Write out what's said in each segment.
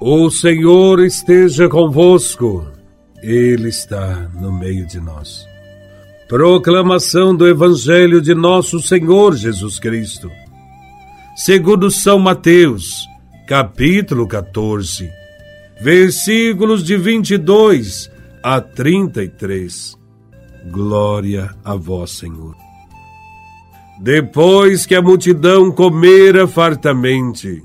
O Senhor esteja convosco, Ele está no meio de nós. Proclamação do Evangelho de Nosso Senhor Jesus Cristo, segundo São Mateus, capítulo 14, versículos de 22 a 33. Glória a Vós, Senhor. Depois que a multidão comera fartamente,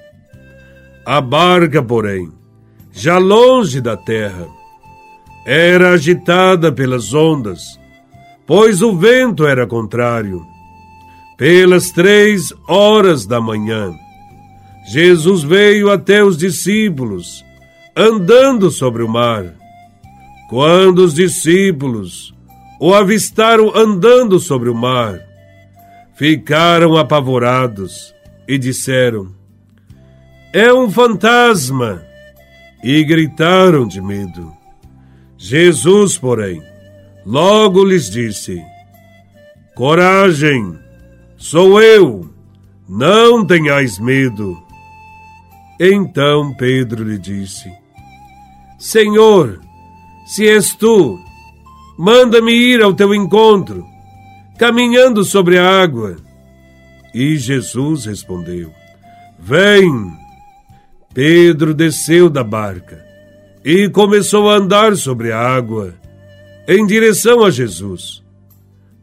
A barca, porém, já longe da terra, era agitada pelas ondas, pois o vento era contrário. Pelas três horas da manhã, Jesus veio até os discípulos, andando sobre o mar. Quando os discípulos o avistaram andando sobre o mar, ficaram apavorados e disseram: É um fantasma! E gritaram de medo. Jesus, porém, logo lhes disse: Coragem, sou eu, não tenhais medo. Então Pedro lhe disse: Senhor, se és tu, manda-me ir ao teu encontro caminhando sobre a água. E Jesus respondeu: Vem. Pedro desceu da barca e começou a andar sobre a água em direção a Jesus.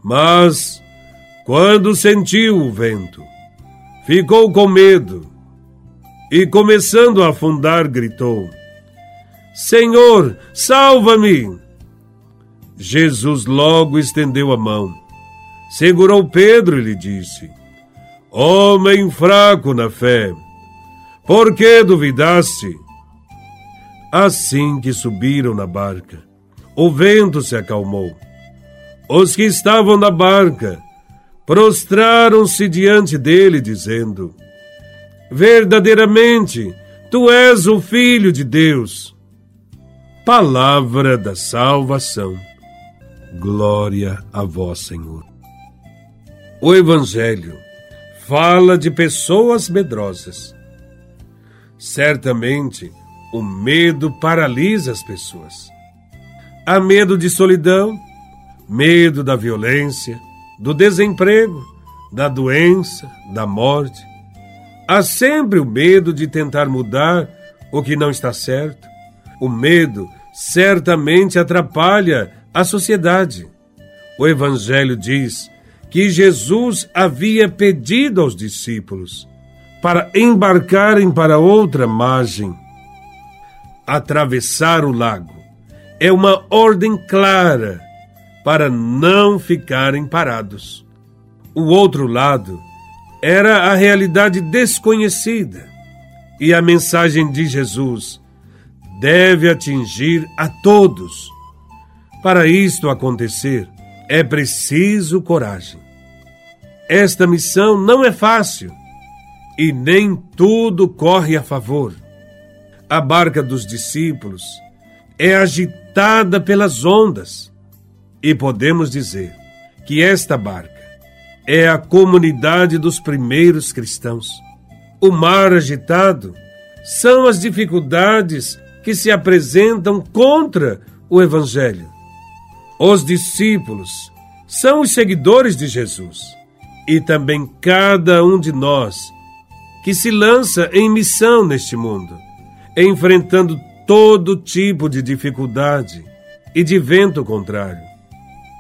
Mas, quando sentiu o vento, ficou com medo e, começando a afundar, gritou: Senhor, salva-me! Jesus logo estendeu a mão segurou Pedro e lhe disse: Homem fraco na fé, por que duvidaste? Assim que subiram na barca, o vento se acalmou. Os que estavam na barca prostraram-se diante dele, dizendo: Verdadeiramente, tu és o Filho de Deus. Palavra da salvação. Glória a vós, Senhor. O Evangelho fala de pessoas medrosas. Certamente, o medo paralisa as pessoas. Há medo de solidão, medo da violência, do desemprego, da doença, da morte. Há sempre o medo de tentar mudar o que não está certo. O medo certamente atrapalha a sociedade. O Evangelho diz que Jesus havia pedido aos discípulos para embarcarem para outra margem. Atravessar o lago é uma ordem clara para não ficarem parados. O outro lado era a realidade desconhecida e a mensagem de Jesus deve atingir a todos. Para isto acontecer, é preciso coragem. Esta missão não é fácil e nem tudo corre a favor. A barca dos discípulos é agitada pelas ondas e podemos dizer que esta barca é a comunidade dos primeiros cristãos. O mar agitado são as dificuldades que se apresentam contra o Evangelho. Os discípulos são os seguidores de Jesus e também cada um de nós que se lança em missão neste mundo, enfrentando todo tipo de dificuldade e de vento contrário.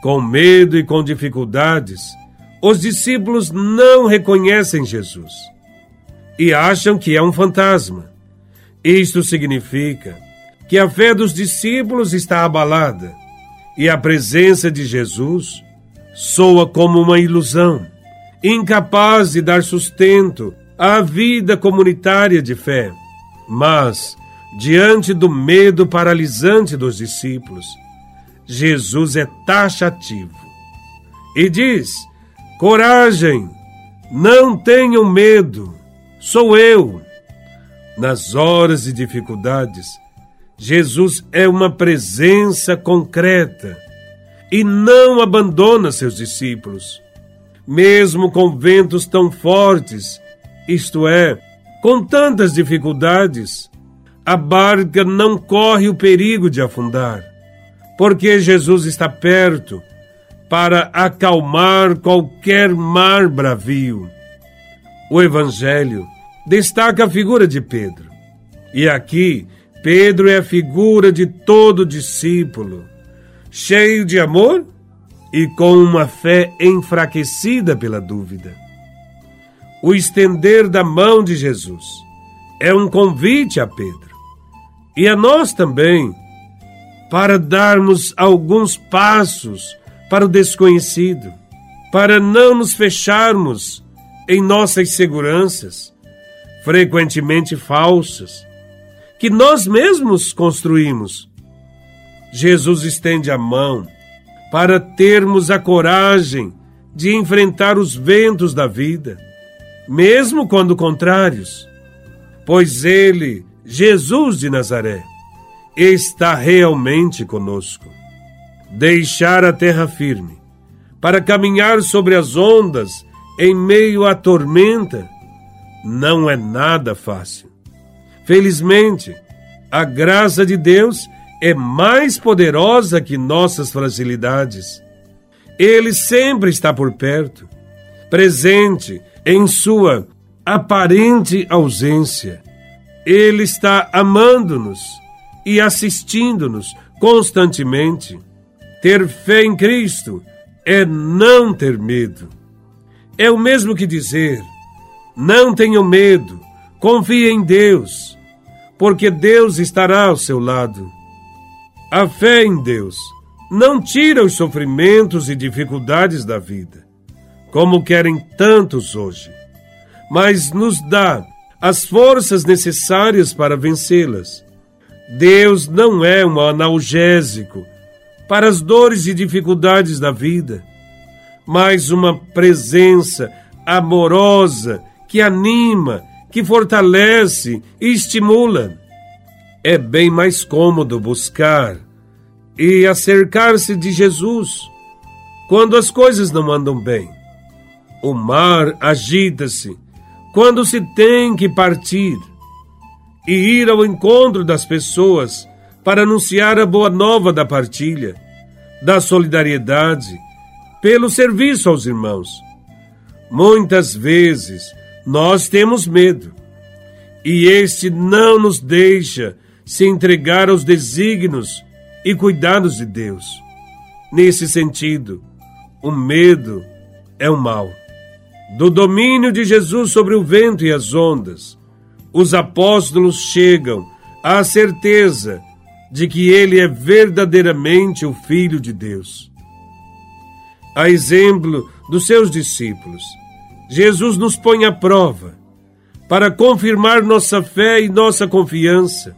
Com medo e com dificuldades, os discípulos não reconhecem Jesus e acham que é um fantasma. Isto significa que a fé dos discípulos está abalada e a presença de Jesus soa como uma ilusão, incapaz de dar sustento à vida comunitária de fé. Mas diante do medo paralisante dos discípulos, Jesus é taxativo e diz: Coragem, não tenham medo, sou eu. Nas horas de dificuldades, Jesus é uma presença concreta e não abandona seus discípulos, mesmo com ventos tão fortes, isto é, com tantas dificuldades. A barca não corre o perigo de afundar, porque Jesus está perto para acalmar qualquer mar bravio. O Evangelho destaca a figura de Pedro. E aqui, Pedro é a figura de todo discípulo, cheio de amor e com uma fé enfraquecida pela dúvida. O estender da mão de Jesus é um convite a Pedro e a nós também para darmos alguns passos para o desconhecido, para não nos fecharmos em nossas seguranças, frequentemente falsas, que nós mesmos construímos. Jesus estende a mão para termos a coragem de enfrentar os ventos da vida, mesmo quando contrários, pois Ele, Jesus de Nazaré, está realmente conosco deixar a terra firme, para caminhar sobre as ondas em meio à tormenta, não é nada fácil. Felizmente, a graça de Deus é mais poderosa que nossas fragilidades. Ele sempre está por perto, presente em sua aparente ausência. Ele está amando-nos e assistindo-nos constantemente. Ter fé em Cristo é não ter medo. É o mesmo que dizer: não tenham medo, confie em Deus, porque Deus estará ao seu lado. A fé em Deus não tira os sofrimentos e dificuldades da vida, como querem tantos hoje, mas nos dá as forças necessárias para vencê-las. Deus não é um analgésico para as dores e dificuldades da vida, mas uma presença amorosa que anima, que fortalece e estimula. É bem mais cômodo buscar e acercar-se de Jesus quando as coisas não andam bem. O mar agita-se quando se tem que partir e ir ao encontro das pessoas para anunciar a boa nova da partilha, da solidariedade, pelo serviço aos irmãos. Muitas vezes nós temos medo, e este não nos deixa se entregar aos desígnios e cuidados de Deus. Nesse sentido, o medo é um mal. Do domínio de Jesus sobre o vento e as ondas, os apóstolos chegam à certeza de que ele é verdadeiramente o Filho de Deus. A exemplo dos seus discípulos, Jesus nos põe à prova para confirmar nossa fé e nossa confiança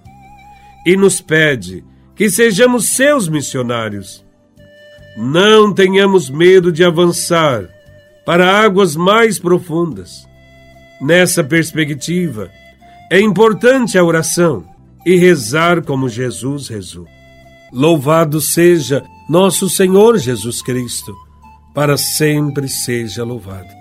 e nos pede que sejamos seus missionários. Não tenhamos medo de avançar para águas mais profundas. Nessa perspectiva, é importante a oração e rezar como Jesus rezou. Louvado seja nosso Senhor Jesus Cristo, para sempre seja louvado.